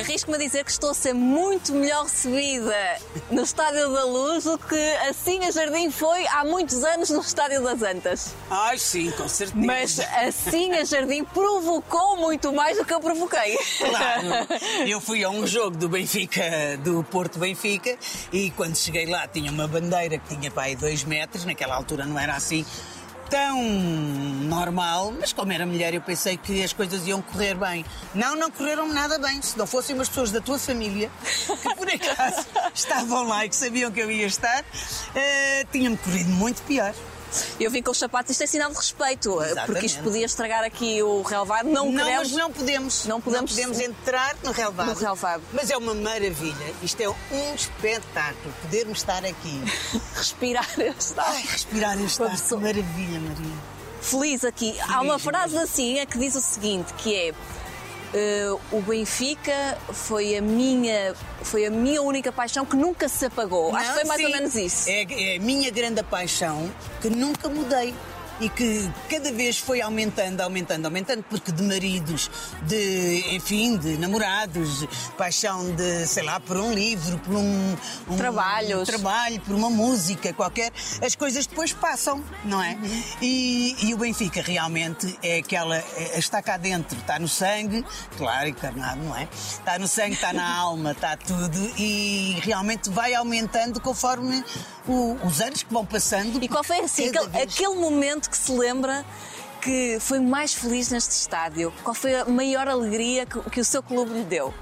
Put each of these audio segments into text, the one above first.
Arrisco-me a dizer que estou a ser muito melhor recebida no Estádio da Luz do que assim a Jardim foi há muitos anos no Estádio das Antas. Ai, sim, com certeza. Mas assim a Jardim provocou muito mais do que eu provoquei. Claro, eu fui a um jogo do Benfica, do Porto Benfica, e quando cheguei lá tinha uma bandeira que tinha para aí dois metros, naquela altura não era assim tão normal, mas como era mulher eu pensei que as coisas iam correr bem. Não, não correram nada bem. Se não fossem umas pessoas da tua família, que por acaso estavam lá e que sabiam que eu ia estar, uh, tinha-me corrido muito pior. Eu vim com os sapatos, isto é sinal de respeito, Exatamente. porque isto podia estragar aqui o relevado. Não, Não, queremos. mas não podemos. Não podemos- entrar no relevado. No relevado. Mas é uma maravilha. Isto é um espetáculo podermos estar aqui. respirar este ar. Ai, respirar este ar. Que maravilha, Maria. Feliz aqui. Há uma Feliz, frase assim é que diz o seguinte, que é eh, o Benfica foi a minha foi a minha única paixão que nunca se apagou. Acho que foi mais Sim. ou menos isso. É, é a minha grande paixão que nunca mudei. E que cada vez foi aumentando, aumentando, aumentando, porque de maridos, de, enfim, de namorados, paixão de, sei lá, por um livro, por um, um Trabalhos. um trabalho, por uma música qualquer, as coisas depois passam, não é? E, e o Benfica realmente é aquela, é- está cá dentro, está no sangue, claro, encarnado, não é? Está no sangue, está na alma, está tudo e realmente vai aumentando conforme o- os anos que vão passando. E qual foi assim, aquele, vez- aquele momento que se lembra que foi mais feliz neste estádio? Qual foi a maior alegria que, que o seu clube lhe deu?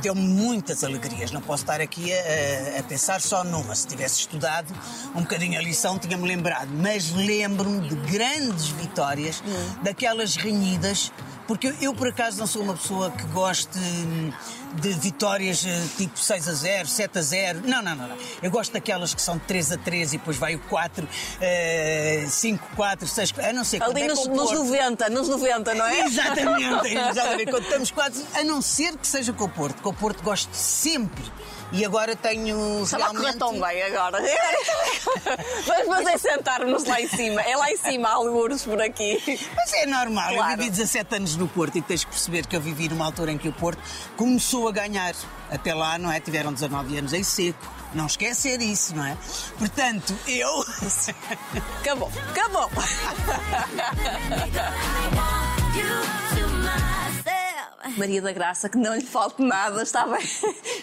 deu-me muitas alegrias. Não posso estar aqui a, a pensar só numa. Se tivesse estudado um bocadinho a lição, tinha-me lembrado. Mas lembro-me de grandes vitórias, daquelas renhidas, porque eu, por acaso, não sou uma pessoa que goste hum, de vitórias eh, tipo 6 a 0, 7 a 0. Não, não, não. não. Eu gosto daquelas que são 3 a 3 e depois vai o 4, eh, 5, 4, 6, a não ser Ali é nos, o nos Porto. 90, nos 90, não é? Exatamente, exatamente. Quando estamos quase, a não ser que seja com o Porto. Com o Porto gosto sempre. E agora tenho Estava a correr realmente... tão bem agora. Vamos fazer sentar-nos lá em cima. É lá em cima, algures por aqui. Mas é normal, Claro. eu vivi 17 anos no Porto e tens que perceber que eu vivi numa altura em que o Porto começou a ganhar. Até lá, não é? Tiveram 19 anos em seco. Não esquecer isso, não é? Portanto, eu. Acabou, acabou. Maria da Graça, que não lhe falte nada, está bem.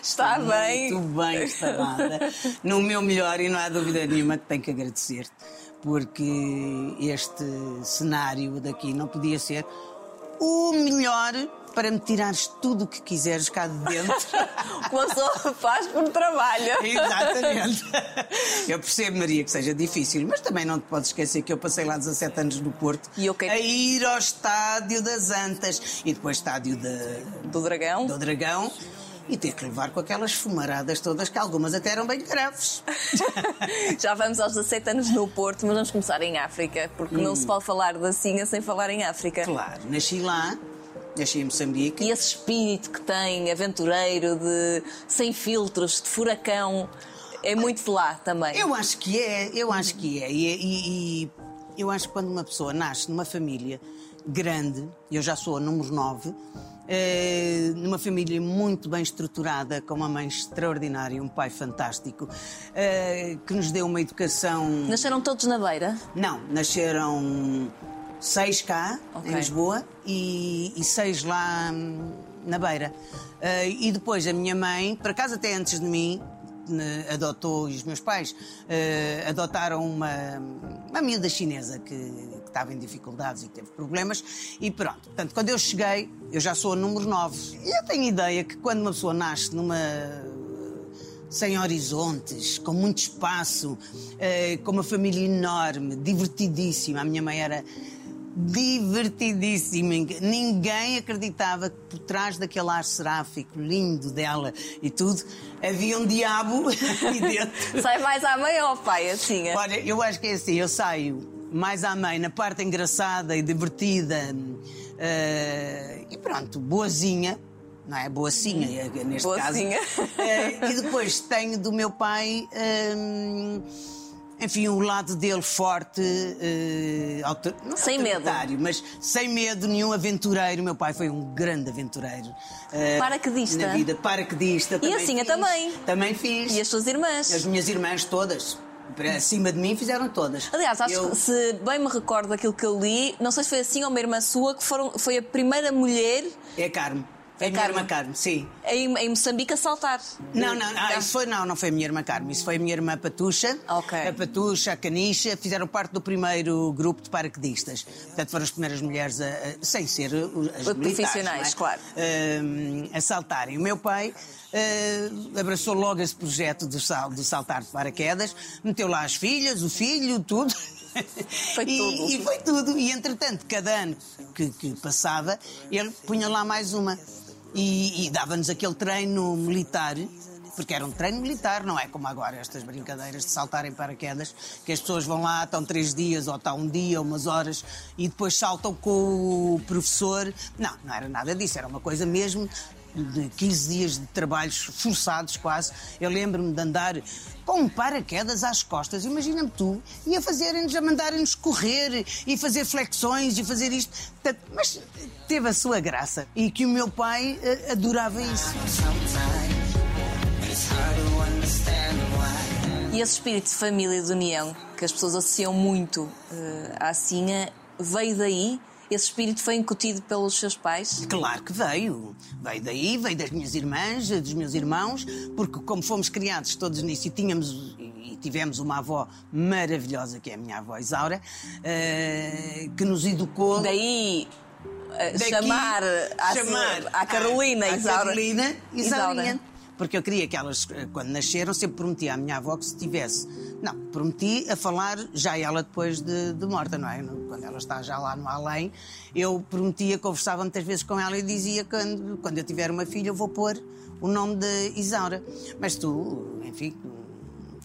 Está bem. Muito bem instalada. No meu melhor, e não há dúvida nenhuma que tenho que agradecer-te, porque este cenário daqui não podia ser o melhor para me tirares tudo o que quiseres cá de dentro. Uma pessoa faz por trabalho. Exatamente. Eu percebo, Maria, que seja difícil, mas também não te podes esquecer que eu passei lá 17 anos no Porto E eu quero- a ir ao estádio das Antas e depois estádio de- Do dragão. do Dragão e ter que levar com aquelas fumaradas todas, que algumas até eram bem graves. Já vamos aos 17 anos no Porto, mas vamos começar em África, porque não se pode falar da Sinha sem falar em África. Claro, nasci lá, nasci em Moçambique. E esse espírito que tem, aventureiro, de sem filtros, de furacão, é muito de lá também. Eu acho que é, eu acho que é. E, e- e eu acho que quando uma pessoa nasce numa família grande, eu já sou a número 9, eh, numa família muito bem estruturada, com uma mãe extraordinária, um pai fantástico, eh, que nos deu uma educação. Nasceram todos na beira? Não, nasceram seis cá, Ok. em Lisboa, e, e seis lá hum, na Beira. Eh, e depois a minha mãe, por acaso até antes de mim, né, adotou, e os meus pais adotaram uma, uma miúda chinesa que estava em dificuldades e que teve problemas, e pronto. Portanto, quando eu cheguei, eu já sou a número 9. E eu tenho ideia que quando uma pessoa nasce numa sem horizontes, com muito espaço, eh, com uma família enorme, divertidíssima. A minha mãe era divertidíssima. Ninguém acreditava que por trás daquele ar seráfico lindo dela e tudo, havia um diabo ali dentro. Sai mais à mãe ou ao pai, assim? é? Olha, eu acho que é assim, eu saio mais à mãe na parte engraçada e divertida eh, e pronto, boazinha, não é? Boacinha, eh, neste Boacinha. caso. Eh, e depois tenho do meu pai. hum, enfim, o lado dele forte, eh, autor- não Sem medo. autoritário, mas sem medo nenhum, aventureiro. Meu pai foi um grande aventureiro. eh, Paraquedista. Na vida, paraquedista. também assim eu fiz. também. Também fiz. E as suas irmãs? As minhas irmãs todas, para cima de mim, fizeram todas. Aliás, acho Eu- que se bem me recordo daquilo que eu li, não sei se foi assim ou uma irmã sua, que foram, foi a primeira mulher É Carmo. É a minha Carmo. irmã Carmo, sim. em, em Moçambique a saltar. Não, não, ah, Tá. isso foi, não, não foi a minha irmã Carmo, isso foi a minha irmã Patucha. Ok. A Patucha, a Canicha, fizeram parte do primeiro grupo de paraquedistas. Portanto, foram as primeiras mulheres, a, a- sem ser uh, as militares, Profissionais, não é? claro. A saltarem. O meu pai ah, abraçou logo esse projeto do, sal, do saltar de paraquedas, meteu lá as filhas, o filho, tudo. Foi e, tudo. E foi tudo. E entretanto, cada ano que, que passava, ele punha lá mais uma. E, e dava-nos aquele treino militar, porque era um treino militar, não é como agora estas brincadeiras de saltarem paraquedas, que as pessoas vão lá, estão três dias, ou estão um dia, umas horas, e depois saltam com o professor. Não, não era nada disso, era uma coisa mesmo de 15 dias de trabalhos forçados quase. Eu lembro-me de andar com um paraquedas às costas, imagina-me tu, e a fazerem-nos, a mandarem-nos correr e fazer flexões e fazer isto. Mas teve a sua graça e que o meu pai eh, adorava isso. E esse espírito de família e de união, que as pessoas associam muito eh, à Sinha, veio daí? Esse espírito foi incutido pelos seus pais? Claro que veio. Veio daí, veio das minhas irmãs, dos meus irmãos, porque como fomos criados todos nisso e tínhamos e tivemos uma avó maravilhosa, que é a minha avó Isaura, eh, que nos educou. Daí eh, Daqui, chamar, à, chamar à Carolina à Isaura. Carolina Isaurinha. Isaura. Porque eu queria que elas, eh, quando nasceram, sempre prometi à minha avó que se tivesse. Não, prometi a falar já ela depois de, de morta, não é? Quando ela está já lá no além, eu prometia, conversava muitas vezes com ela e dizia quando, quando eu tiver uma filha eu vou pôr o nome de Isaura. Mas tu, enfim,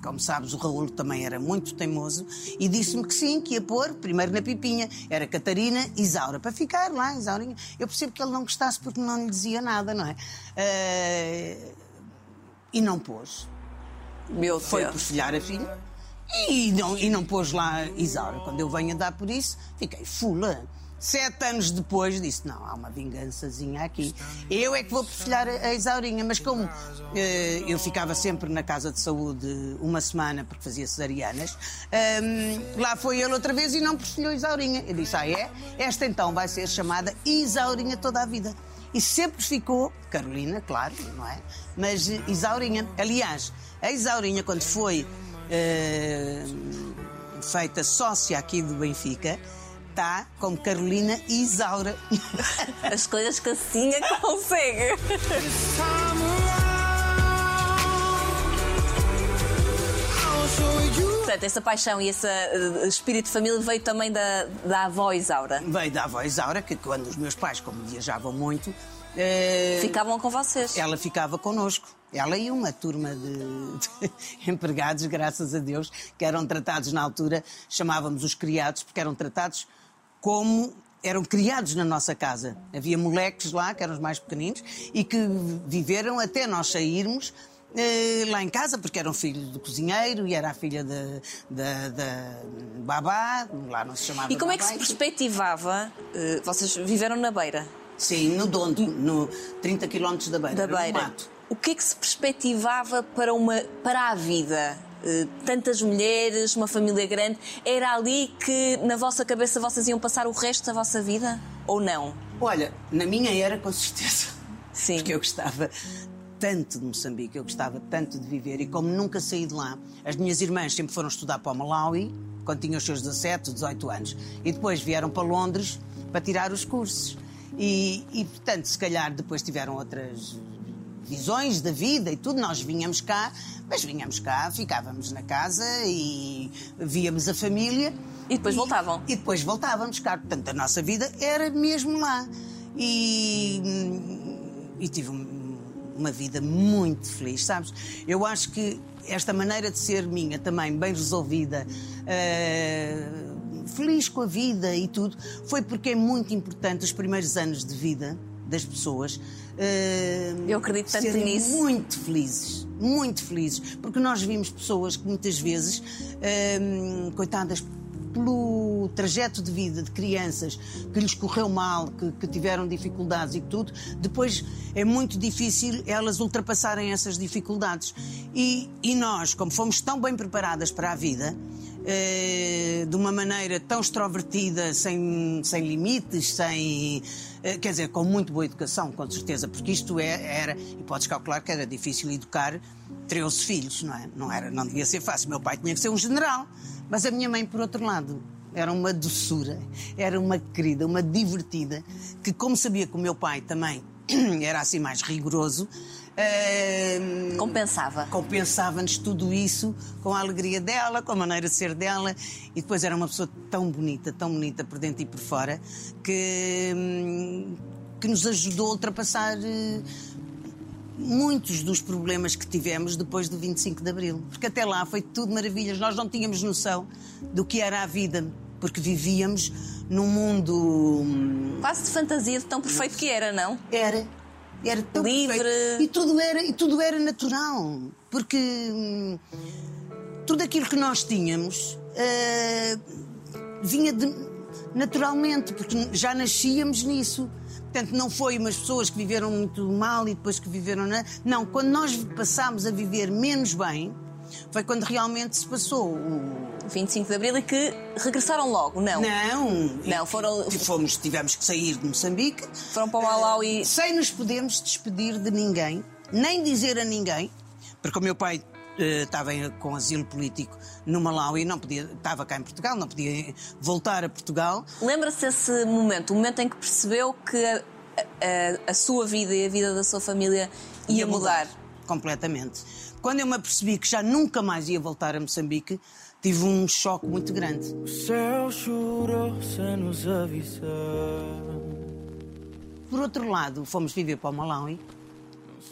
como sabes, o Raul também era muito teimoso e disse-me que sim, que ia pôr, primeiro na Pipinha, era Catarina Isaura, para ficar lá, Isaurinha. Eu percebo que ele não gostasse porque não lhe dizia nada, não é? Eh, e não pôs. Meu Foi Deus. por a filha e não, e não pôs lá Isaura. Quando eu venho a dar por isso, fiquei fula. Sete anos depois disse: Não, há uma vingançazinha aqui. Eu é que vou perfilhar a Isaurinha. Mas como eh, eu ficava sempre na casa de saúde uma semana porque fazia cesarianas, ehm, lá foi ele outra vez e não perfilhou Isaurinha. Eu disse: Ah, é? Esta então vai ser chamada Isaurinha toda a vida. E sempre ficou, Carolina, claro, não é? Mas eh, Isaurinha. Aliás, a Isaurinha, quando foi eh, feita sócia aqui do Benfica, está como Carolina Isaura. As coisas que a Sinha consegue. Portanto, essa paixão e esse eh, espírito de família veio também da, da avó Isaura. Veio da avó Isaura, que quando os meus pais, como viajavam muito, eh, Ficavam com vocês. ela ficava connosco. Ela e uma turma de, de empregados, graças a Deus, que eram tratados na altura, chamávamos os criados, porque eram tratados como eram criados na nossa casa. Havia moleques lá, que eram os mais pequeninos, e que viveram até nós sairmos lá em casa, porque eram filhos do cozinheiro e era a filha da, da, da babá, lá não se chamava E como é que babá, se perspectivava? eh, vocês viveram na beira Sim, no Dondo, no 30 km da Beira, da era beira. mato. O que é que se perspectivava para, uma, para a vida? Eh, tantas mulheres, uma família grande. Era ali que na vossa cabeça vocês iam passar o resto da vossa vida? Ou não? Olha, na minha era, com certeza. Sim. Porque eu gostava tanto de Moçambique, eu gostava tanto de viver e como nunca saí de lá, as minhas irmãs sempre foram estudar para o Malawi, quando tinham os seus 17, 18 anos, e depois vieram para Londres para tirar os cursos. E, e portanto, se calhar depois tiveram outras visões da vida e tudo, nós vinhamos cá, mas vinhamos cá, ficávamos na casa e víamos a família. E depois voltavam. E depois voltávamos cá. Portanto, a nossa vida era mesmo lá. E, e tive um- uma vida muito feliz, sabes? Eu acho que esta maneira de ser minha também, bem resolvida, eh, feliz com a vida e tudo, foi porque é muito importante os primeiros anos de vida das pessoas Eu acredito tanto serem nisso. muito felizes, muito felizes, porque nós vimos pessoas que muitas vezes, hum, coitadas, pelo trajeto de vida de crianças que lhes correu mal, que, que tiveram dificuldades e tudo, depois é muito difícil elas ultrapassarem essas dificuldades. E, e nós, como fomos tão bem preparadas para a vida, eh, de uma maneira tão extrovertida, sem, sem limites, sem. eh, quer dizer, com muito boa educação, com certeza, porque isto é, era. E podes calcular que era difícil educar 13 filhos, não é? Não, era, não devia ser fácil. Meu pai tinha que ser um general. Mas a minha mãe, por outro lado, era uma doçura, era uma querida, uma divertida, que, como sabia que o meu pai também era assim mais rigoroso, eh, Compensava. compensava-nos tudo isso com a alegria dela, com a maneira de ser dela. E depois era uma pessoa tão bonita, tão bonita por dentro e por fora, que, hum, que nos ajudou a ultrapassar eh, muitos dos problemas que tivemos depois do 25 de Abril. Porque até lá foi tudo maravilhas. Nós não tínhamos noção do que era a vida, porque vivíamos num mundo. hum, Quase de fantasia de tão perfeito que era, não? era. Era tão Livre. perfeito. E tudo era, e tudo era natural. Porque hum, tudo aquilo que nós tínhamos ah, vinha de- naturalmente, porque já nascíamos nisso. Portanto, não foi umas pessoas que viveram muito mal e depois que viveram. na- Não, quando nós passámos a viver menos bem, foi quando realmente se passou o, 25 de Abril e que regressaram logo, não? não. Não, foram- Fomos, tivemos que sair de Moçambique. Foram para o Malau e. Sem nos podermos despedir de ninguém, nem dizer a ninguém, porque o meu pai estava em- com asilo político no Malau e não podia, estava cá em Portugal, não podia voltar a Portugal. Lembra-se desse momento, o momento em que percebeu que a, a- a sua vida e a vida da sua família ia, mudar. Completamente. Quando eu me apercebi que já nunca mais ia voltar a Moçambique, tive um choque muito grande. O céu chorou sem nos avisar. Por outro lado, fomos viver para o Malawi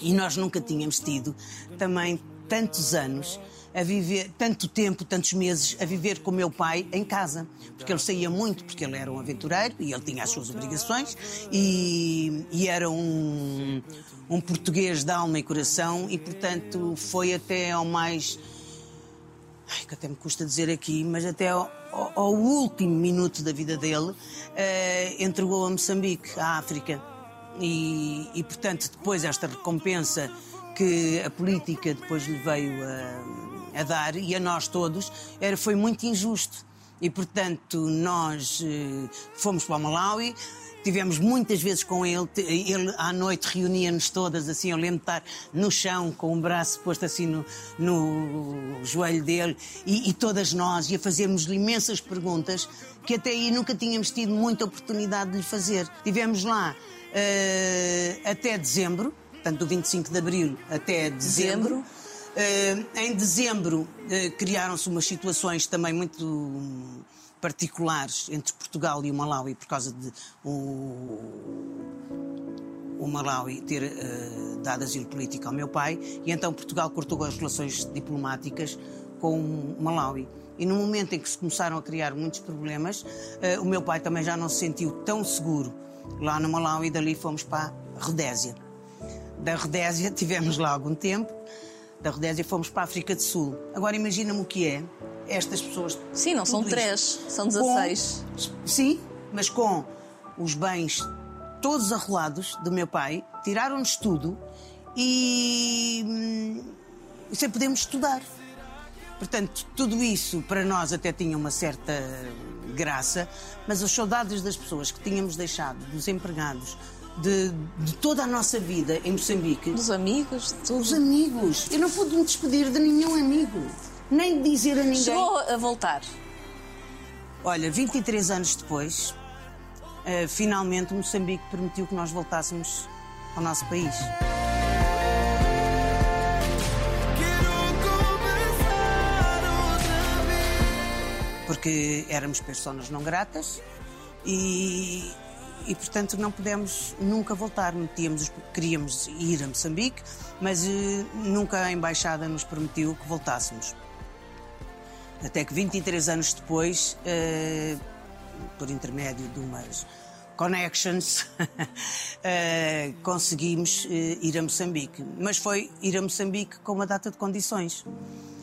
e nós nunca tínhamos tido também tantos anos a viver, tanto tempo, tantos meses a viver com o meu pai em casa. Porque ele saía muito, porque ele era um aventureiro e ele tinha as suas obrigações e, e era um, um português de alma e coração e, portanto, foi até ao mais ai, que até me custa dizer aqui, mas até ao, ao- ao último minuto da vida dele, eh, entregou a Moçambique, à África. E, e, portanto, depois esta recompensa que a política depois lhe veio a, a dar, e a nós todos, era, foi muito injusto. E, portanto, nós eh, fomos para o Malawi, Tivemos muitas vezes com ele, ele à noite reunia-nos todas, assim, eu lembro de estar no chão com o braço posto assim no, no joelho dele e, e todas nós, e a fazermos-lhe imensas perguntas que até aí nunca tínhamos tido muita oportunidade de lhe fazer. Tivemos lá eh, até dezembro, portanto do 25 de abril até dezembro. Dezembro. Eh, em dezembro eh, criaram-se umas situações também muito hum, particulares entre Portugal e o Malawi por causa de o, o Malawi ter eh, dado asilo político ao meu pai e então Portugal cortou as relações diplomáticas com o Malawi. E no momento em que se começaram a criar muitos problemas, eh, o meu pai também já não se sentiu tão seguro lá no Malawi e dali fomos para a Rodésia. Da Rodésia tivemos lá algum tempo, da Rodésia fomos para a África do Sul. Agora imagina-me o que é estas pessoas. Sim, não são três, são 16. Com- sim, mas com os bens todos arrolados do meu pai, tiraram-nos tudo e, hum, sem podermos estudar. Portanto, tudo isso para nós até tinha uma certa graça, mas as saudades das pessoas que tínhamos deixado, dos empregados, de, de toda a nossa vida em Moçambique, Dos amigos, de tudo. os amigos. Eu não pude me despedir de nenhum amigo, nem dizer a ninguém. Chegou a voltar. Olha, 23 anos depois, eh, finalmente o Moçambique permitiu que nós voltássemos ao nosso país. Porque éramos pessoas não gratas e, e portanto, não pudemos nunca voltar. Metíamos, queríamos ir a Moçambique, mas eh, nunca a Embaixada nos permitiu que voltássemos. Até que 23 anos depois, eh, por intermédio de umas, connections, eh, conseguimos eh, ir a Moçambique. Mas foi ir a Moçambique com uma data de condições.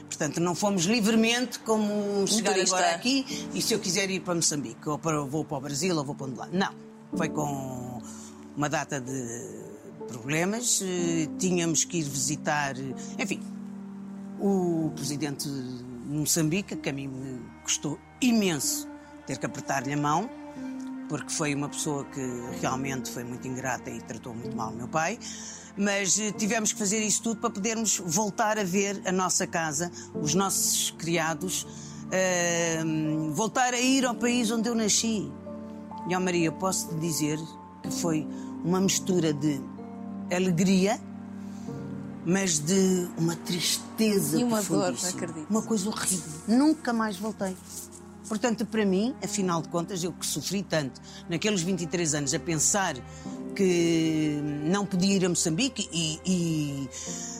Portanto, não fomos livremente como chegar turista. agora aqui e se eu quiser ir para Moçambique, ou para, vou para o Brasil, ou vou para onde lá. Não. Foi com uma data de problemas. eh, Tínhamos que ir visitar, eh, enfim, o presidente de Moçambique, que a mim me custou imenso ter que apertar-lhe a mão, porque foi uma pessoa que realmente foi muito ingrata e tratou muito mal meu pai. Mas eh, tivemos que fazer isso tudo para podermos voltar a ver a nossa casa, os nossos criados, voltar a ir ao país onde eu nasci. E, ó Maria, posso te dizer que foi uma mistura de alegria, mas de uma tristeza E uma dor, acredito. Uma coisa horrível. Nunca mais voltei. Portanto, para mim, afinal de contas, eu que sofri tanto naqueles 23 anos a pensar que não podia ir a Moçambique e, e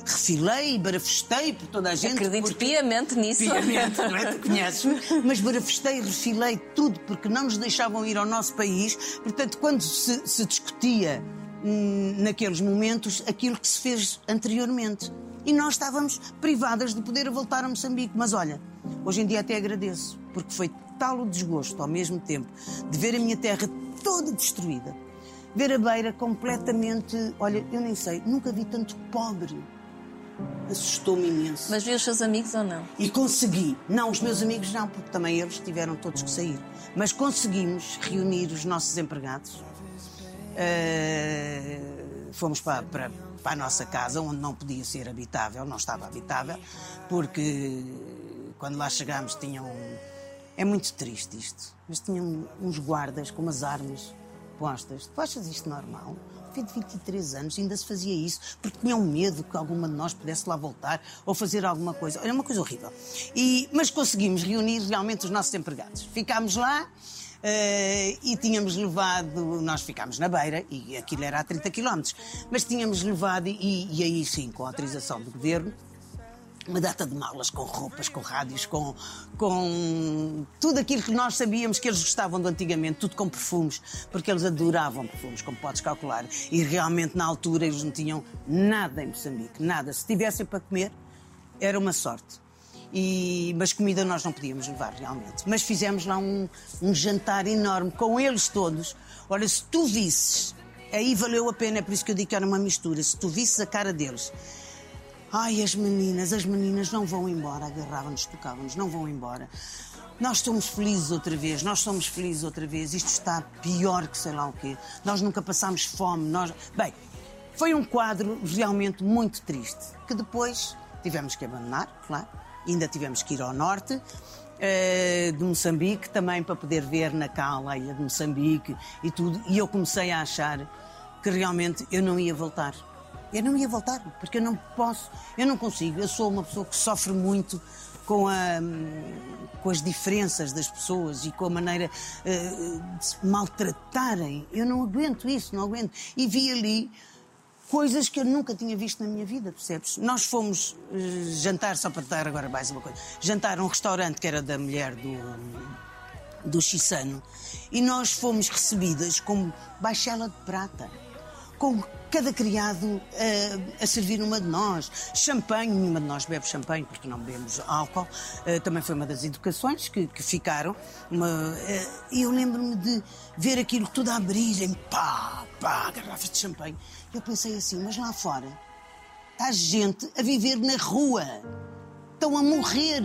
refilei, barafustei por toda a gente. Acredito porque- piamente nisso. Piamente, não é? Tu conheces Mas barafustei, refilei tudo porque não nos deixavam ir ao nosso país. Portanto, quando se, se discutia hum, naqueles momentos aquilo que se fez anteriormente. E nós estávamos privadas de poder voltar a Moçambique. Mas olha, hoje em dia até agradeço, porque foi tal o desgosto ao mesmo tempo de ver a minha terra toda destruída. Ver a beira completamente. Olha, eu nem sei, nunca vi tanto pobre. Assustou-me imenso. Mas viu os seus amigos ou não? E consegui. Não, os meus amigos não, porque também eles tiveram todos que sair. Mas conseguimos reunir os nossos empregados. Eh, fomos para, para, para a nossa casa, onde não podia ser habitável, não estava habitável, porque quando lá chegámos tinham. É muito triste isto, mas tinham uns guardas com umas armas postas. Tu achas isto normal? Filho de 23 anos ainda se fazia isso porque tinham medo que alguma de nós pudesse lá voltar ou fazer alguma coisa. Era uma coisa horrível. E, mas conseguimos reunir realmente os nossos empregados. Ficámos lá e tínhamos levado, nós ficámos na beira e aquilo era a 30 km, mas tínhamos levado, e, e aí sim, com a autorização do governo, uma data de malas com roupas, com rádios, com, com tudo aquilo que nós sabíamos que eles gostavam de antigamente, tudo com perfumes, porque eles adoravam perfumes, como podes calcular. E realmente na altura eles não tinham nada em Moçambique, nada. Se tivessem para comer, era uma sorte. E, mas comida nós não podíamos levar realmente. Mas fizemos lá um, um jantar enorme com eles todos. Olha, se tu visses, aí valeu a pena, é por isso que eu digo que era uma mistura. Se tu visses a cara deles, Ai, as meninas, as meninas não vão embora. Agarravam-nos, tocavam-nos, não vão embora. Nós somos felizes outra vez, nós somos felizes outra vez. Isto está pior que sei lá o quê. Nós nunca passámos fome. Nós... Bem, foi um quadro realmente muito triste, que depois tivemos que abandonar, claro. Ainda tivemos que ir ao norte eh, de Moçambique, também para poder ver na a ilha de Moçambique e tudo. E eu comecei a achar que realmente eu não ia voltar. Eu não ia voltar, porque eu não posso, eu não consigo. Eu sou uma pessoa que sofre muito com, a, com as diferenças das pessoas e com a maneira eh, de se maltratarem. Eu não aguento isso, não aguento. E vi ali coisas que eu nunca tinha visto na minha vida, percebes? Nós fomos eh, jantar, só para dar agora mais uma coisa, jantar a um restaurante que era da mulher do, do Chissano e nós fomos recebidas com baixela de prata, com cada criado eh, a servir uma de nós, champanhe, nenhuma de nós bebe champanhe porque não bebemos álcool, Eh, também foi uma das educações que, que ficaram. E eu lembro-me de ver aquilo tudo a abrirem, pá, pá, garrafas de champanhe. Eu pensei assim, mas lá fora está gente a viver na rua estão a morrer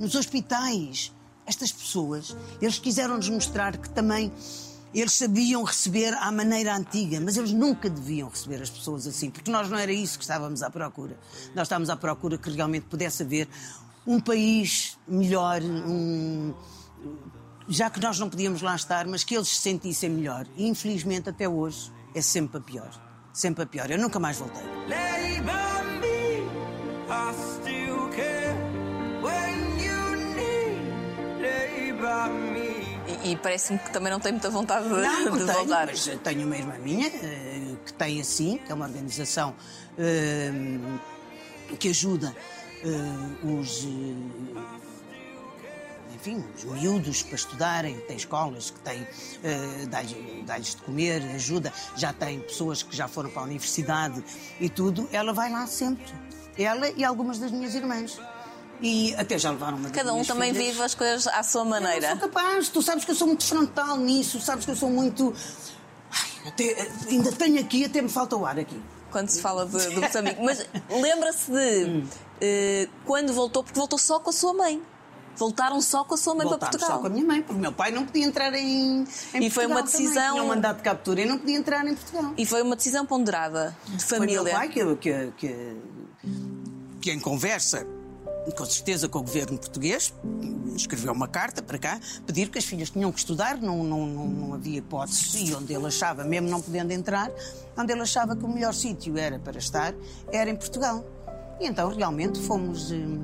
nos hospitais. Estas pessoas, eles quiseram-nos mostrar que também eles sabiam receber à maneira antiga, mas eles nunca deviam receber as pessoas assim, porque nós não era isso que estávamos à procura. Nós estávamos à procura que realmente pudesse haver um país melhor, um, já que nós não podíamos lá estar, mas que eles se sentissem melhor. E infelizmente até hoje é sempre a pior. Sempre a pior. Eu nunca mais voltei. E, e parece-me que também não tem muita vontade de, Não, de tenho, voltar. mas tenho uma irmã minha eh, que tem assim, que é uma organização eh, que ajuda eh, os enfim, os miúdos para estudarem, tem escolas que têm, uh, dá-lhes dá de comer, ajuda, já tem pessoas que já foram para a universidade e tudo, ela vai lá sempre. Ela e algumas das minhas irmãs. E até já levaram uma Cada um também filhas. vive as coisas à sua maneira. Eu sou capaz, tu sabes que eu sou muito frontal nisso, sabes que eu sou muito. Ai, até, ainda tenho aqui, até me falta o ar aqui. Quando se fala de, de Moçambique. Mas lembra-se de Hum. eh, quando voltou, porque voltou só com a sua mãe. Voltaram só com a sua mãe para Portugal. só com a minha mãe, porque o meu pai não podia entrar em, em E foi uma Portugal também. decisão- Tinha um mandato de captura e não podia entrar em Portugal. E foi uma decisão ponderada de Foi família. meu pai que, que, que, que em conversa, com certeza com o governo português, escreveu uma carta para cá, pedir que as filhas tinham que estudar, não, não, não, não havia hipótese, e onde ele achava, mesmo não podendo entrar, onde ele achava que o melhor sítio era para estar, era em Portugal. E então realmente fomos. hum,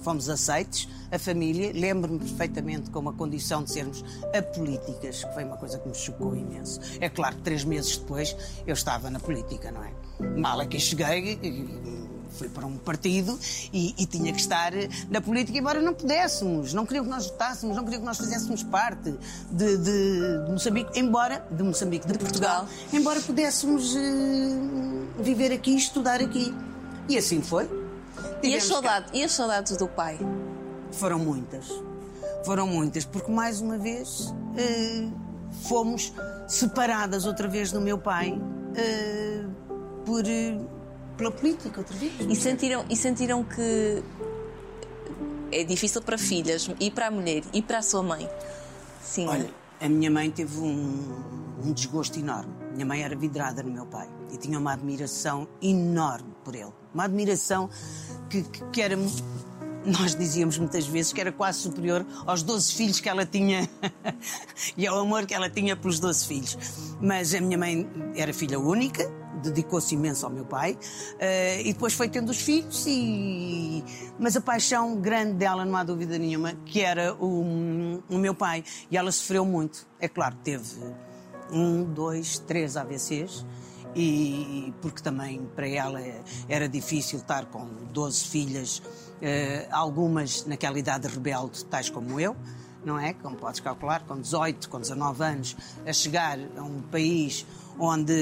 Fomos aceites, a família. Lembro-me perfeitamente com uma condição de sermos apolíticas, que foi uma coisa que me chocou imenso. É claro que três meses depois eu estava na política, não é? Mal aqui cheguei, fui para um partido e, e tinha que estar na política, embora não pudéssemos, não queriam que nós votássemos, não queriam que nós fizéssemos parte de, de- de Moçambique, embora, de Moçambique, de, Portugal, Portugal. embora pudéssemos eh, viver aqui, estudar aqui. E assim foi. E as, saudades, e as saudades do pai? foram muitas. Foram muitas, porque mais uma vez eh, fomos separadas outra vez do meu pai eh, por, eh, pela política, outra vez. E sentiram, e sentiram que é difícil para filhas, e para a mulher, e para a sua mãe. Sim. Olha, a minha mãe teve um, um desgosto enorme. Minha mãe era vidrada no meu pai e tinha uma admiração enorme por ele. Uma admiração que, que, que era. Nós dizíamos muitas vezes que era quase superior aos 12 filhos que ela tinha e ao amor que ela tinha pelos 12 filhos. Mas a minha mãe era filha única, dedicou-se imenso ao meu pai eh, e depois foi tendo os filhos e mas a paixão grande dela não há dúvida nenhuma que era o, o meu pai e ela sofreu muito é claro teve um dois três AVCs e porque também para ela era difícil estar com 12 filhas eh, algumas naquela idade rebelde tais como eu não é? Como podes calcular, com 18, com 19 anos, a chegar a um país onde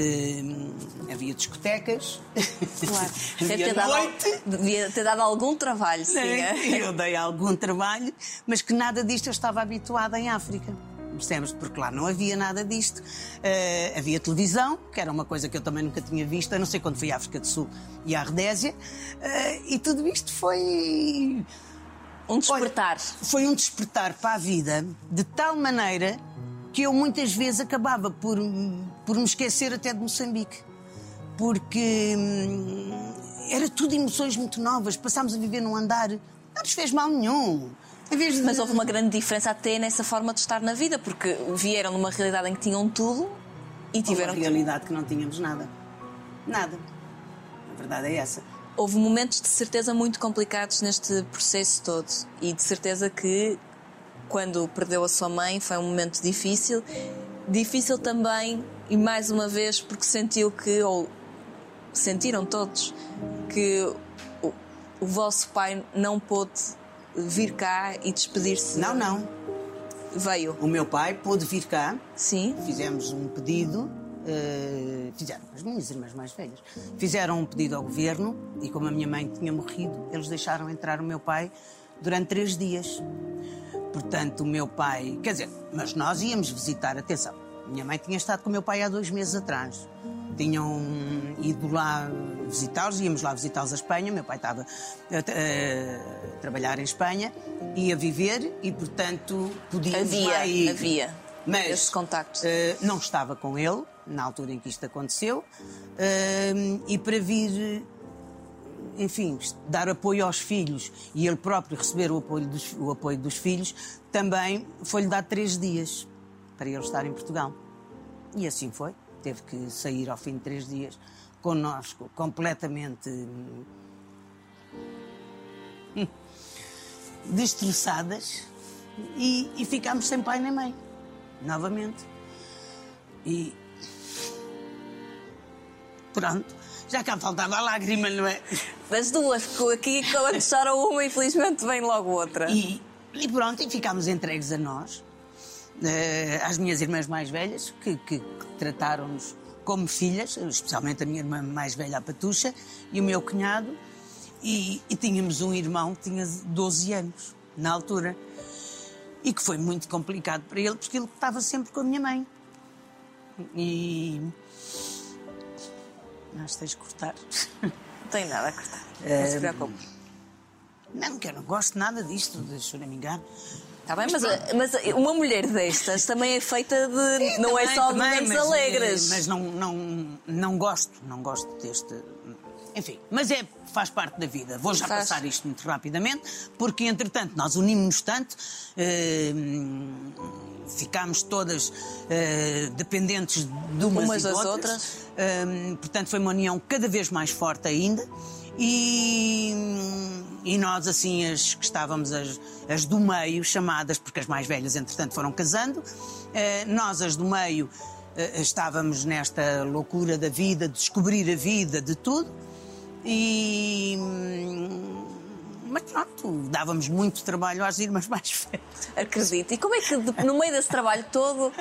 hum, havia discotecas, Claro. Deve havia dado, noite. devia ter dado algum trabalho, sim. é? Eu dei algum trabalho, mas que nada disto eu estava habituada em África. Percebes? Porque lá não havia nada disto. Eh, havia televisão, que era uma coisa que eu também nunca tinha visto, a não ser quando fui à África do Sul e à Rodésia. Eh, e tudo isto foi Um despertar. foi um despertar para a vida de tal maneira que eu muitas vezes acabava por, por me esquecer até de Moçambique. Porque hum, era tudo emoções muito novas. Passámos a viver num andar, não nos fez mal nenhum. De... Mas houve uma grande diferença até nessa forma de estar na vida, porque vieram numa realidade em que tinham tudo e tiveram uma que realidade que não tínhamos nada. Nada. A verdade é essa. Houve momentos de certeza muito complicados neste processo todo e de certeza que quando perdeu a sua mãe foi um momento difícil. Difícil também, e mais uma vez, porque sentiu que, ou sentiram todos, que o, o vosso pai não pôde vir cá e despedir-se. Não, não. Veio. O meu pai pôde vir cá, Sim. fizemos um pedido, eh, fizeram, as minhas irmãs mais velhas, fizeram um pedido ao governo e como a minha mãe tinha morrido, eles deixaram entrar o meu pai durante três dias. Portanto, o meu pai, quer dizer, mas nós íamos visitar, atenção, minha mãe tinha estado com o meu pai há dois meses atrás. Tinham ido lá visitá-los, íamos lá visitá-los a Espanha. Meu pai estava a, a trabalhar em Espanha, ia viver e, portanto, podíamos lá Havia, ir. havia Mas esses contactos. eh, não estava com ele na altura em que isto aconteceu eh, e para vir, enfim, dar apoio aos filhos e ele próprio receber o apoio dos, o apoio dos filhos, também foi-lhe dado três dias para ele estar em Portugal. E assim foi. Teve que sair ao fim de três dias connosco, completamente hum, destroçadas e, e ficámos sem pai nem mãe, novamente. E. Pronto, já cá faltava a lágrima, não é? Das duas, porque aqui quando chora uma, infelizmente vem logo outra. E E pronto, e ficámos entregues a nós, às minhas irmãs mais velhas, que, que- que trataram-nos como filhas, especialmente a minha irmã mais velha, a Patucha, e o meu cunhado. E, e tínhamos um irmão que tinha 12 anos, na altura, e que foi muito complicado para ele, porque ele estava sempre com a minha mãe. E. Nós tens de cortar. Não tem nada a cortar. Não Eh, se preocupe. Não, que eu não gosto nada disto, de choramingar. Está bem, mas, mas uma mulher destas também é feita de. não é Também, só de momentos mas, alegres. eh, Mas não, não, não gosto, não gosto deste. Enfim, mas é, faz parte da vida. Vou já Faz. passar isto muito rapidamente, porque entretanto nós unimos-nos tanto, eh, ficámos todas eh, dependentes de umas, Umas e das outras. outras. Eh, portanto, foi uma união cada vez mais forte ainda. E, e nós, assim, as que estávamos as, as do meio, chamadas, porque as mais velhas, entretanto, foram casando, eh, nós, as do meio, eh, estávamos nesta loucura da vida, de descobrir a vida, de tudo. E. hum, Mas pronto, dávamos muito trabalho às irmãs mais velhas. Acredito. E como é que, no meio desse trabalho todo,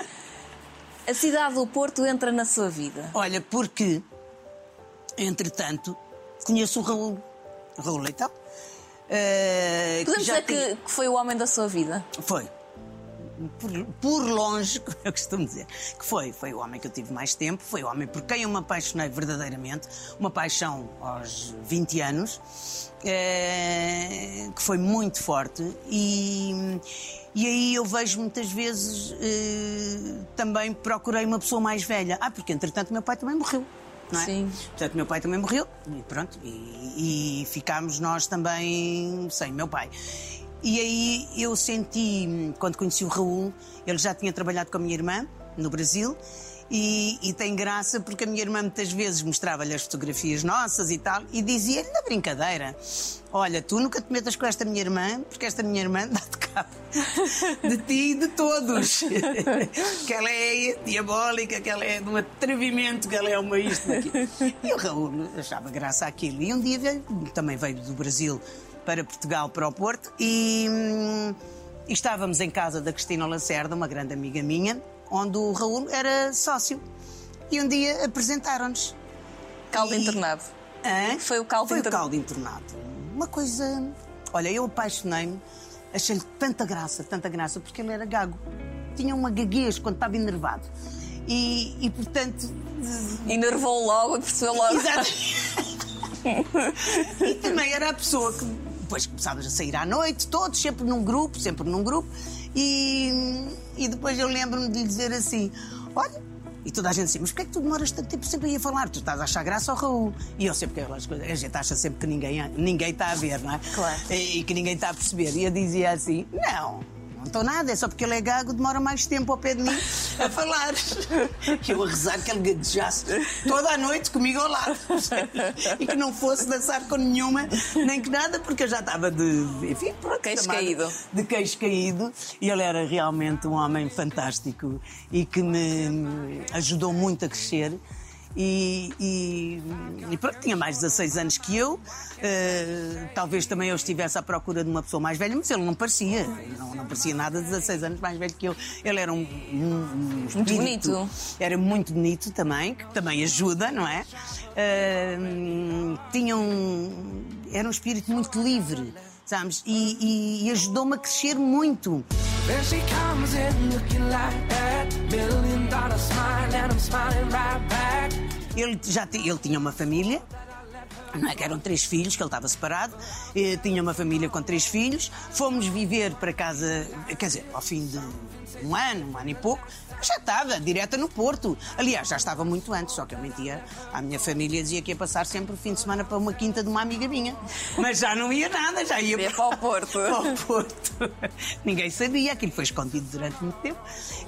a cidade do Porto entra na sua vida? Olha, porque, entretanto, conheço o Raul, Raul Leitão. eh, Podemos dizer que, que foi o homem da sua vida? Foi. Por, por longe, como eu costumo dizer, que foi. Foi o homem que eu tive mais tempo, foi o homem por quem eu me apaixonei verdadeiramente, uma paixão aos 20 anos, eh, que foi muito forte. E, e aí eu vejo muitas vezes eh, também procurei uma pessoa mais velha. Ah, porque entretanto meu pai também morreu. Não é? Sim. Portanto, meu pai também morreu e pronto, e, e ficámos nós também sem meu pai. E aí eu senti, quando conheci o Raul, ele já tinha trabalhado com a minha irmã no Brasil. E, e tem graça porque a minha irmã muitas vezes mostrava-lhe as fotografias nossas e tal e dizia-lhe na brincadeira: Olha, tu nunca te metas com esta minha irmã, porque esta minha irmã dá-te cabo de ti e de todos. que ela é diabólica, que ela é de um atrevimento, que ela é uma isto, aquilo. E o Raul achava graça àquilo. E um dia veio, também veio do Brasil para Portugal, para o Porto, e, hum, e estávamos em casa da Cristina Lacerda, uma grande amiga minha, onde o Raul era sócio. E um dia apresentaram-nos. Caldo E- internado. Hã? Foi o caldo Foi internado. o caldo internado. Uma coisa. Olha, eu apaixonei-me, achei-lhe tanta graça, tanta graça, porque ele era gago. Tinha uma gaguez quando estava enervado. E, e portanto. Enervou logo e percebeu logo. Exato. e também era a pessoa que depois começávamos a sair à noite, todos, sempre num grupo, sempre num grupo. E, e depois eu lembro-me de lhe dizer assim: olha. E toda a gente assim, mas porquê é que tu demoras tanto tempo sempre aí a falar? Tu estás a achar graça ao Raul. E eu sempre, coisas, a gente acha sempre que ninguém, ninguém está a ver, não é? Claro. E, e que ninguém está a perceber. E eu dizia assim: não estou nada, é só porque ele é gago, demora mais tempo ao pé de mim a falar. Eu a rezar que ele gaguejasse toda a noite comigo ao lado. E que não fosse dançar com nenhuma, nem que nada, porque eu já estava de. Enfim, pronto. Queixo caído. De queixo caído. E ele era realmente um homem fantástico e que me ajudou muito a crescer. E, e, e pronto, tinha mais de 16 anos que eu. Eh, talvez também eu estivesse à procura de uma pessoa mais velha, mas ele não parecia. Não, não parecia nada de 16 anos mais velho que eu. Ele era um, um, um espírito- bonito. Era muito bonito também, que também ajuda, não é? Eh, tinha um, era um espírito muito livre, sabes? E, e- e ajudou-me a crescer muito. Ele já ele tinha uma família, não é? que eram três filhos, que ele estava separado, eh, tinha uma família com três filhos. Fomos viver para casa, quer dizer, ao fim de um ano, um ano e pouco, já estava, direta no Porto. Aliás, já estava muito antes, só que eu mentia à minha família, dizia que ia passar sempre o fim de semana para uma quinta de uma amiga minha. Mas já não ia nada, já ia Ia para o Porto. para o Porto. Ninguém sabia, aquilo foi escondido durante muito tempo.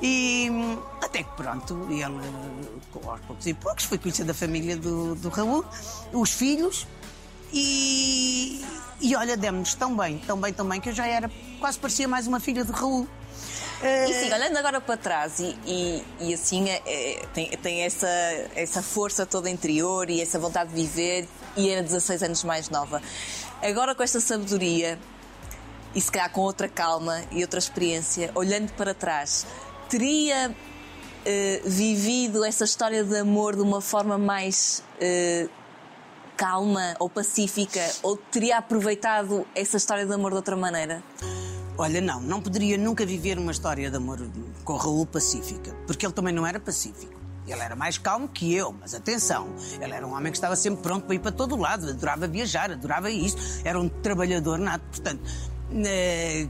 E até que pronto, ele, aos poucos e poucos, foi conhecendo a família do, do Raul, os filhos, e, e olha, demos-nos tão bem, tão bem, tão bem, que eu já era, quase parecia mais uma filha do Raul. E sim, olhando agora para trás e, e, e assim é, é, tem, tem essa, essa força toda interior e essa vontade de viver e era 16 anos mais nova. Agora com esta sabedoria, e se calhar com outra calma e outra experiência, olhando para trás, teria eh, vivido essa história de amor de uma forma mais eh, calma ou pacífica ou teria aproveitado essa história de amor de outra maneira? Olha, não, não poderia nunca viver uma história de amor com Raul pacífica, porque ele também não era pacífico. Ele era mais calmo que eu, mas atenção, ele era um homem que estava sempre pronto para ir para todo lado, adorava viajar, adorava isso, era um trabalhador nato. Portanto, eh,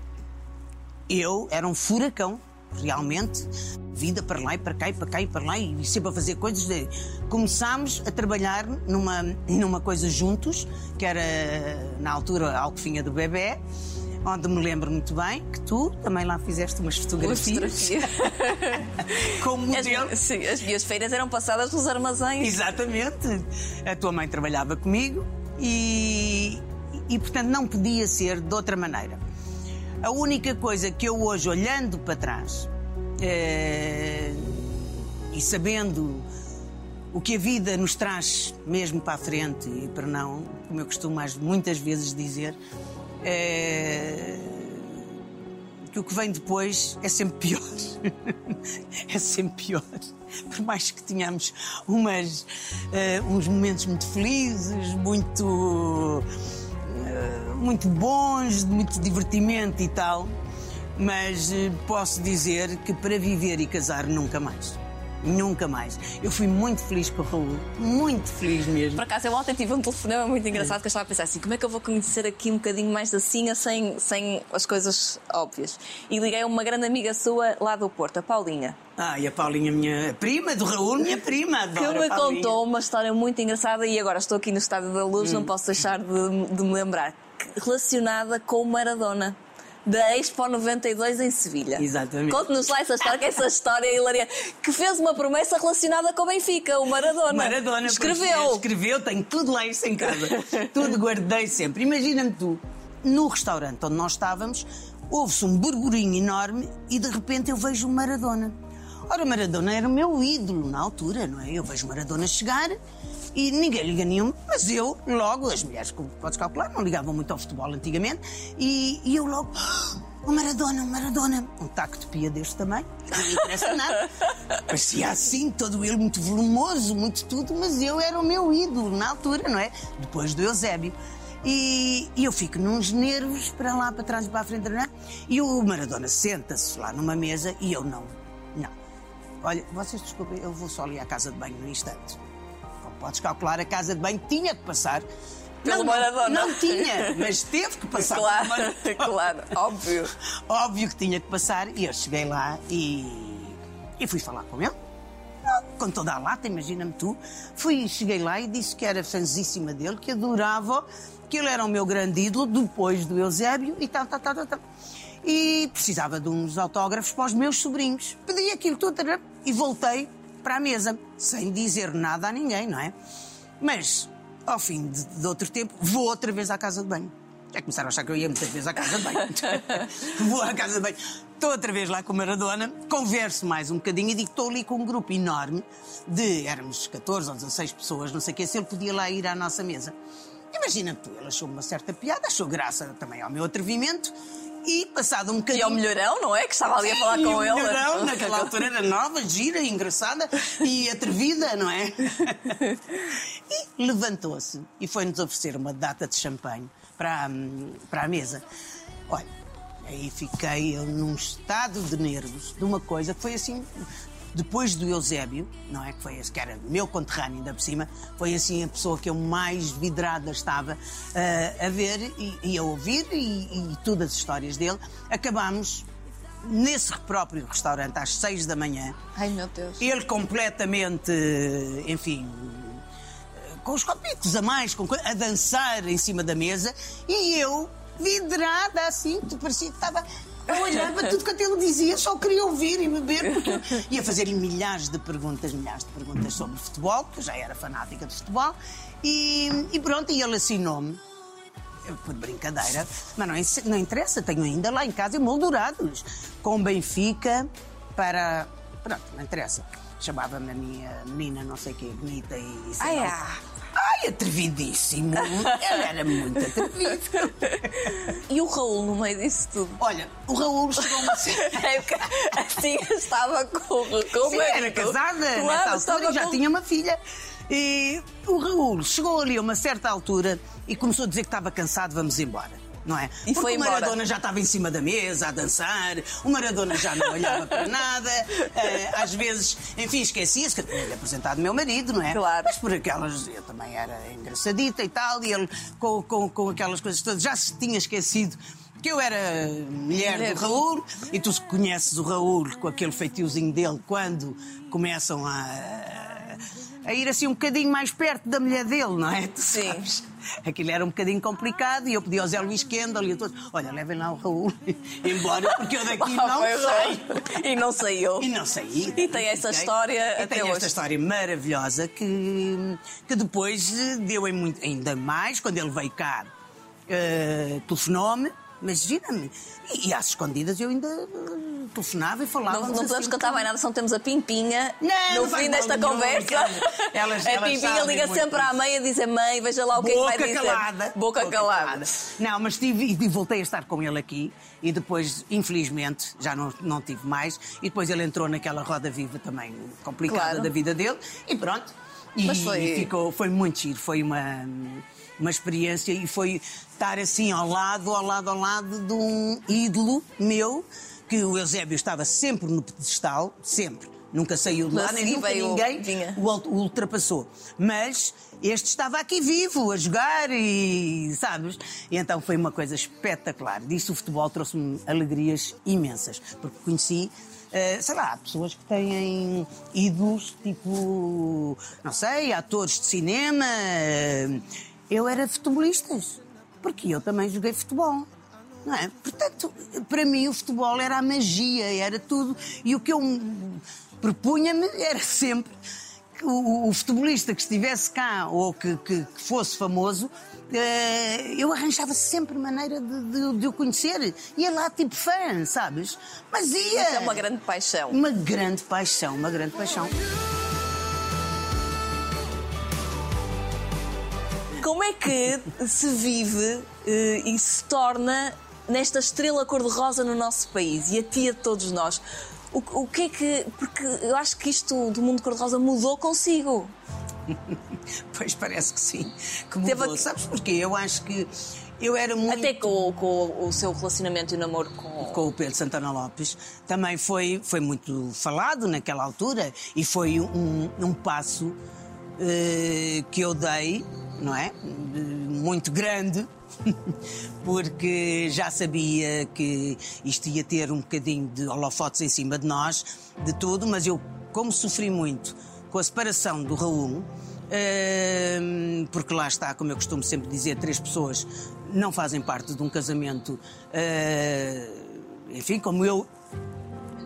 eu era um furacão, realmente, vida para lá e para cá e para cá e para lá e sempre a fazer coisas. De... Começámos a trabalhar numa, numa coisa juntos, que era na altura a alcofinha do bebê onde me lembro muito bem que tu também lá fizeste umas fotografias. Como modelo. As, sim, as minhas feiras eram passadas nos armazéns. Exatamente. A tua mãe trabalhava comigo e, e, portanto, não podia ser de outra maneira. A única coisa que eu hoje, olhando para trás é, e sabendo o que a vida nos traz mesmo para a frente e para não, como eu costumo muitas vezes dizer, é... que o que vem depois é sempre pior. é sempre pior. Por mais que tenhamos umas, uh, uns momentos muito felizes, muito, muito bons, de muito divertimento e tal, mas uh, posso dizer que para viver e casar nunca mais. Nunca mais. Eu fui muito feliz com o Raul, muito feliz mesmo. Por acaso, eu ontem tive um telefonema muito engraçado que eu estava a pensar assim: como é que eu vou conhecer aqui um bocadinho mais da Sinha sem, sem as coisas óbvias? E liguei a uma grande amiga sua lá do Porto, a Paulinha. Ah, e a Paulinha, minha prima, do Raul, minha prima. Adoro que me Paulinha. contou uma história muito engraçada e agora estou aqui no Estádio da Luz, hum. não posso deixar de, de me lembrar. Relacionada com o Maradona da Expo 92 em Sevilha. Exatamente. Conte-nos lá essa história, que essa história é hilariante. Que fez uma promessa relacionada com o Benfica, o Maradona. Maradona. Escreveu. Escreveu, tenho tudo lá isso em casa. tudo guardei sempre. Imagina-me tu, no restaurante onde nós estávamos, houve-se um burburinho enorme e de repente eu vejo o Maradona. Ora, Maradona era o meu ídolo na altura, não é? Eu vejo Maradona chegar e ninguém liga nenhum, mas eu logo, as mulheres, como podes calcular, não ligavam muito ao futebol antigamente, e, e eu logo. O Maradona, o Maradona. Um taco de pia deste tamanho, não interessa nada. Parecia assim, todo ele muito volumoso, muito tudo, mas eu era o meu ídolo na altura, não é? Depois do Eusébio. E, e, eu fico nos nervos para lá, para trás e para a frente, não é? E o Maradona senta-se lá numa mesa e eu não. Não. Olha, vocês desculpem, eu vou só ali à casa de banho no instante. Podes calcular, a casa de banho tinha que passar pelo não, Maradona. Não, tinha, mas teve que passar claro, Claro, óbvio. Óbvio que tinha que passar e eu cheguei lá e, e fui falar com ele. Com toda a lata, imagina-me tu. Fui, cheguei lá e disse que era fãzíssima dele, que adorava, que ele era o meu grande ídolo depois do Eusébio e tal, tal, tal, tal. tal. E precisava de uns autógrafos para os meus sobrinhos. Pedi aquilo tudo e voltei para a mesa, sem dizer nada a ninguém, não é? Mas, ao fim de, de outro tempo, vou outra vez à casa de banho. Já começaram a achar que eu ia muitas vezes à casa de banho. vou à casa de banho. Estou outra vez lá com a Maradona, converso mais um bocadinho e digo estou ali com um grupo enorme de, éramos 14 ou 16 pessoas, não sei o que, se ele podia lá ir à nossa mesa. Imagina tu, ele achou uma certa piada, achou graça também ao meu atrevimento e passado um bocadinho. E ao melhorão, não é? Que estava ali a falar com ele. Melhorão, naquela altura era nova, gira, engraçada e atrevida, não é? e levantou-se e foi-nos oferecer uma data de champanhe para, para a mesa. Olha, aí fiquei eu num estado de nervos de uma coisa que foi assim depois do Eusébio, não é? Que foi esse que era meu conterrâneo ainda por cima, foi assim a pessoa que eu mais vidrada estava uh, a ver e, e, a ouvir e, e todas as histórias dele. Acabámos nesse próprio restaurante às seis da manhã. Ai meu Deus. Ele completamente, enfim, com os copitos a mais, com, a dançar em cima da mesa e eu vidrada assim, parecia que estava eu olhava tudo que ele dizia, só queria ouvir e beber, porque ia fazer-lhe milhares de perguntas, milhares de perguntas sobre futebol, porque eu já era fanática de futebol, e, e pronto, e ele assinou-me por brincadeira, mas não, não, interessa, tenho ainda lá em casa moldurados, com Benfica para. Pronto, não interessa. Chamava-me a minha menina, não sei o quê, bonita e. Ai, ah, Ai, atrevidíssimo. Ele era muito atrevido. E o Raul no meio disso tudo? Olha, o Raul chegou a uma. É porque assim estava com, com o Sim, era casada Claro, nessa altura e já com- tinha uma filha. E o Raul chegou ali a uma certa altura e começou a dizer que estava cansado, vamos embora. Não é? E Porque foi o. Maradona já estava em cima da mesa a dançar, o Maradona já não olhava para nada, eh, às vezes, enfim, esquecia-se que eu tinha-lhe apresentado meu marido, não é? Claro. Mas por aquelas, eu também era engraçadita e tal, e ele com, com, com aquelas coisas todas já se tinha esquecido que eu era mulher Mulher. do Raul, e tu conheces o Raul com aquele feitiozinho dele quando começam a, a ir assim um bocadinho mais perto da mulher dele, não é? Tu Sim. sabes? Aquilo era um bocadinho complicado e eu pedi ao Zé Luís Kendall e a todos: olha, levem lá o Raul embora, porque eu daqui não sei. E não saiu. E não saí. E tem essa história E até tem hoje. esta história maravilhosa que, que depois deu em muito, ainda mais quando ele veio cá. eh, telefonou-me, imagina-me. E, e às escondidas eu ainda eh, telefonava e falava. Não, não podemos assim, cantar mais nada, só temos a Pimpinha Não, no fim desta nenhum, conversa. elas- a elas Pimpinha liga sempre à mãe a dizer: Mãe, veja lá o que é que vai Boca dizer. calada. Boca, calada. Não, mas tive e voltei a estar com ele aqui e depois, infelizmente, já não, não tive mais. E depois ele entrou naquela roda viva também complicada Claro. da vida dele e pronto. E, Mas foi- e ficou, foi muito giro, foi uma, uma experiência e foi estar assim ao lado, ao lado, ao lado de um ídolo meu, que o Eusébio estava sempre no pedestal, sempre. Nunca saiu de lá, nem nunca ninguém vinha. o ult- o ultrapassou. Mas este estava aqui vivo, a jogar e, sabes? E então foi uma coisa espetacular. Disso o futebol trouxe-me alegrias imensas, porque conheci. eh, sei lá, pessoas que têm ídolos, tipo, não sei, atores de cinema. Eu era futebolistas, porque eu também joguei futebol. Não é? Portanto, para mim o futebol era a magia, era tudo. E o que eu propunha-me era sempre que o, o futebolista que estivesse cá ou que, que- que fosse famoso, eh, eu arranjava sempre maneira de, de- de o conhecer. Ia lá tipo fã, sabes? Mas ia! Isso é uma grande paixão. Uma grande paixão, uma grande paixão. Como é que se vive eh, e se torna nesta estrela cor-de-rosa no nosso país e a tia de todos nós? O, o que é que. Porque eu acho que isto do mundo cor-de-rosa mudou consigo. Pois parece que sim. Que Teve mudou. aqui- Sabes porquê? Eu acho que eu era muito. Até com, com o seu relacionamento e o namoro com. com o Pedro Santana Lopes, também foi, foi muito falado naquela altura e foi um, um passo que eu dei, não é? Muito grande, porque já sabia que isto ia ter um bocadinho de holofotes em cima de nós, de tudo, mas eu, como sofri muito com a separação do Raul, Hum, porque lá está, como eu costumo sempre dizer, três pessoas não fazem parte de um casamento, eh, enfim, como eu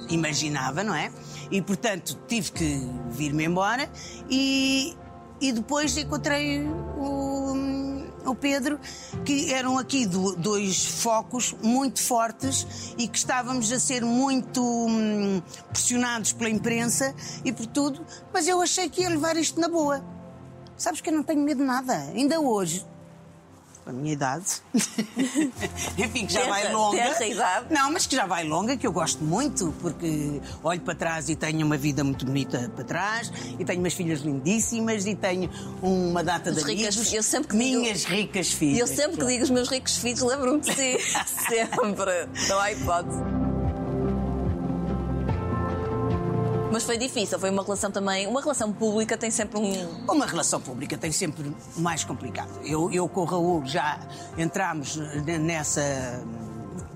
imaginava, não é? E portanto tive que vir-me embora e, e depois encontrei o, o Pedro, que eram aqui do- dois focos muito fortes e que estávamos a ser muito hum, pressionados pela imprensa e por tudo, mas eu achei que ia levar isto na boa. Sabes que eu não tenho medo de nada, ainda hoje. A minha idade. Enfim, que já Terra- vai longa. terra idade. Não, mas que já vai longa, que eu gosto muito, porque olho para trás e tenho uma vida muito bonita para trás, e tenho umas filhas lindíssimas, e tenho uma data de ricas amigos. eu sempre que digo- Minhas ricas filhas. eu sempre que digo os meus ricos filhos, lembro-me de si. sempre. Não há hipótese. Mas foi difícil, foi uma relação também. Uma relação pública tem sempre um. Uma relação pública tem sempre mais complicado. Eu, eu com o Raul já entramos nessa,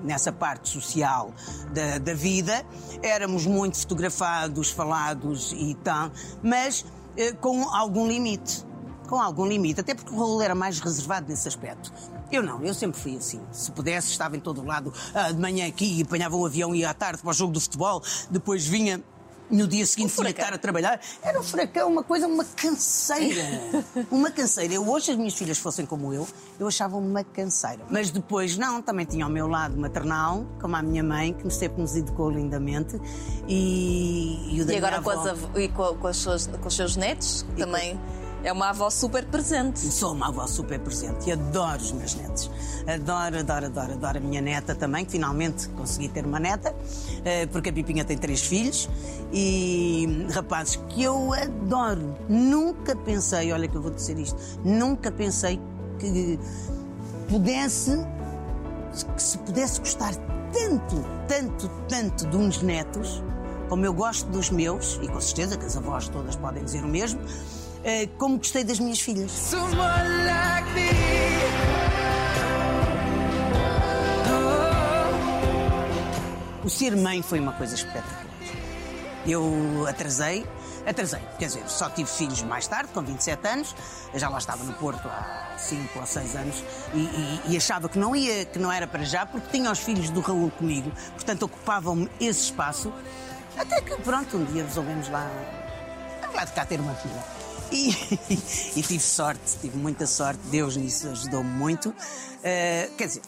nessa parte social da, da vida, éramos muito fotografados, falados e tal, mas eh, com algum limite. Com algum limite, até porque o Raul era mais reservado nesse aspecto. Eu não, eu sempre fui assim. Se pudesse, estava em todo lado, ah, de manhã aqui, apanhava um avião, ia à tarde para o jogo do futebol, depois vinha no dia seguinte tinha que furacão. estar a trabalhar. Era um furacão, uma coisa, uma canseira. uma canseira. Eu, hoje, as minhas filhas fossem como eu, eu achava uma canseira. Mas depois, não, também tinha ao meu lado maternal, como a minha mãe, que sempre nos educou lindamente. E, e E agora minha com, avó. as, e com, com as suas- com os seus netos, também É uma avó super presente. Sou uma avó super presente e adoro os meus netos. Adoro, adoro, adoro, adoro a minha neta também, que finalmente consegui ter uma neta, eh, porque a Pipinha tem três filhos e rapazes que eu adoro. Nunca pensei, olha que eu vou dizer isto, nunca pensei que pudesse, que se pudesse gostar tanto, tanto, tanto de uns netos, como eu gosto dos meus, e com certeza que as avós todas podem dizer o mesmo, eh, como gostei das minhas filhas. O ser mãe foi uma coisa espetacular. Eu atrasei, atrasei, quer dizer, só tive filhos mais tarde, com 27 anos, eu já lá estava no Porto há 5 ou 6 anos e, e- e achava que não ia, que não era para já, porque tinha os filhos do Raul comigo, portanto ocupavam-me esse espaço, até que pronto, um dia resolvemos lá, lá de cá ter uma filha. E, e tive sorte, tive muita sorte, Deus nisso ajudou-me muito. Eh, quer dizer,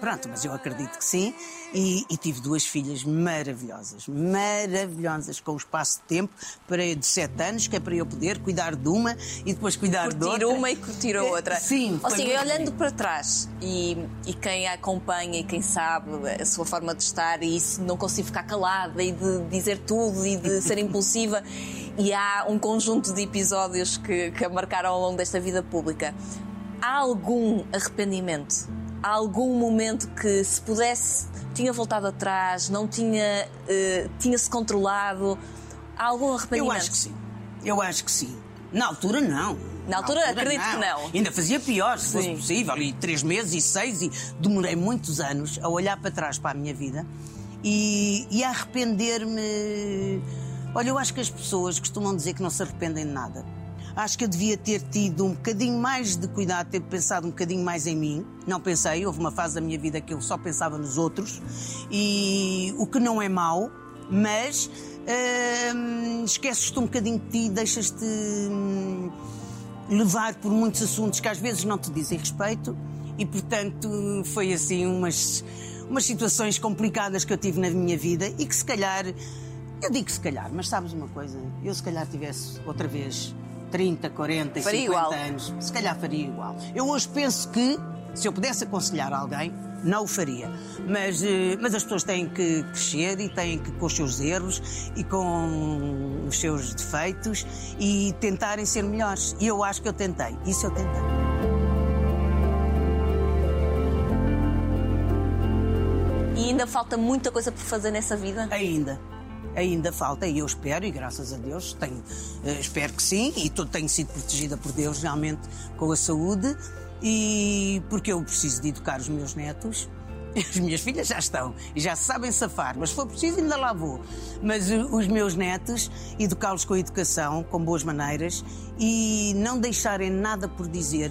Pronto, mas eu acredito que sim. E, e tive duas filhas maravilhosas, maravilhosas, com o espaço de tempo para, de sete anos, que é para eu poder cuidar de uma e depois cuidar de Curtir outra. uma e curtir a Eh, outra. Sim, Ou seja, muito olhando para trás e, e quem a acompanha e quem sabe a sua forma de estar e isso não consigo ficar calada e de dizer tudo e de ser impulsiva. E há um conjunto de episódios que, que a marcaram ao longo desta vida pública. Há algum arrependimento? Há algum momento que, se pudesse, tinha voltado atrás, não tinha, eh, tinha-se controlado? Há algum arrependimento? Eu acho que sim. Eu acho que sim. Na altura, não. Na altura, acredito que não. Ainda fazia pior, se fosse Sim. possível. E três meses e seis, e demorei muitos anos a olhar para trás para a minha vida e, e a arrepender-me. Olha, eu acho que as pessoas costumam dizer que não se arrependem de nada. Acho que eu devia ter tido um bocadinho mais de cuidado, ter pensado um bocadinho mais em mim. Não pensei, houve uma fase da minha vida que eu só pensava nos outros, e o que não é mau, mas hum, esqueces-te um bocadinho de ti, deixas-te hum, levar por muitos assuntos que às vezes não te dizem respeito, e portanto foi assim umas, umas situações complicadas que eu tive na minha vida e que se calhar, eu digo se calhar, mas sabes uma coisa? Eu se calhar tivesse outra vez 30, 40 e Faria 50 igual. anos, se calhar faria igual. Eu hoje penso que, se eu pudesse aconselhar alguém, não o faria. Mas, eh, mas as pessoas têm que crescer e têm que, com os seus erros e com os seus defeitos, e tentarem ser melhores. E eu acho que eu tentei. Isso eu tentei. E ainda falta muita coisa por fazer nessa vida? Ainda. Ainda falta, e eu espero, e graças a Deus, tenho, eh, espero que sim, e tenho sido protegida por Deus realmente com a saúde, e porque eu preciso de educar os meus netos. As minhas filhas já estão e já sabem safar, mas se for preciso ainda lá vou. Mas eh, os meus netos, educá-los com educação, com boas maneiras e não deixarem nada por dizer,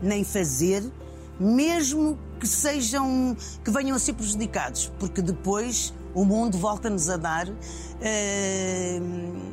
nem fazer, mesmo que sejam que venham a ser prejudicados, porque depois o mundo volta-nos a dar eh,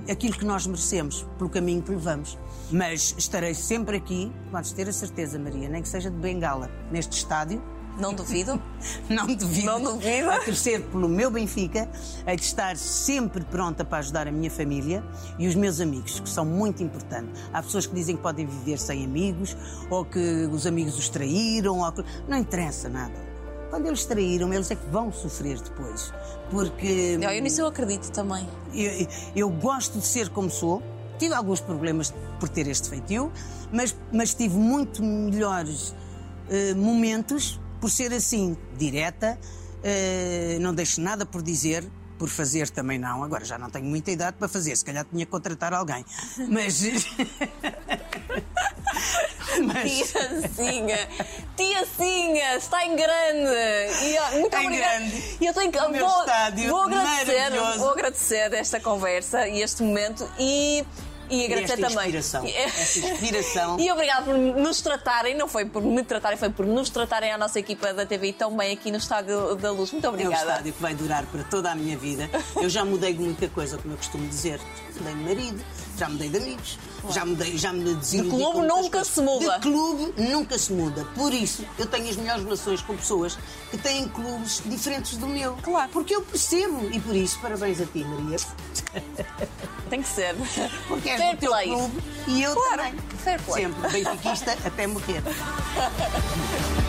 aquilo que nós merecemos pelo caminho que levamos. Mas estarei sempre aqui, podes ter a certeza, Maria, nem que seja de bengala, neste estádio, Não duvido. não duvido. Não duvido. A torcer pelo meu Benfica, a de estar sempre pronta para ajudar a minha família e os meus amigos, que são muito importantes. Há pessoas que dizem que podem viver sem amigos, ou que os amigos os traíram, ou que... não interessa nada. Quando eles traíram, eles é que vão sofrer depois. Porque Eu, eu nisso eu acredito também. eu, eu gosto de ser como sou. Tive alguns problemas por ter este feitio, mas, mas tive muito melhores eh, momentos por ser assim, direta, eh, não deixo nada por dizer, por fazer também não. Agora já não tenho muita idade para fazer, se calhar tinha que contratar alguém. Mas. mas Tiazinha, Tiazinha, está em grande. E, ó, muito Em obrigada. grande. E eu tenho que vou, vou agradecer, vou agradecer esta conversa e este momento e e agradecer também. inspiração, esta inspiração. E obrigado por nos tratarem, não foi por me tratarem, foi por nos tratarem a nossa equipa da TV tão bem aqui no Estádio da Luz. Muito É um obrigada. estádio que vai durar para toda a minha vida. Eu já mudei de muita coisa, como eu costumo dizer. Mudei de marido, já mudei de amigos, já mudei, já me desiludi De clube nunca se muda. De clube nunca se muda. Por isso, eu tenho as melhores relações com pessoas que têm clubes diferentes do meu. Claro. Porque eu percebo. E por isso, parabéns a ti, Maria. Tem que ser. Porque és Fair o teu play. clube e eu Claro, também. fair play. Sempre benfiquista até morrer.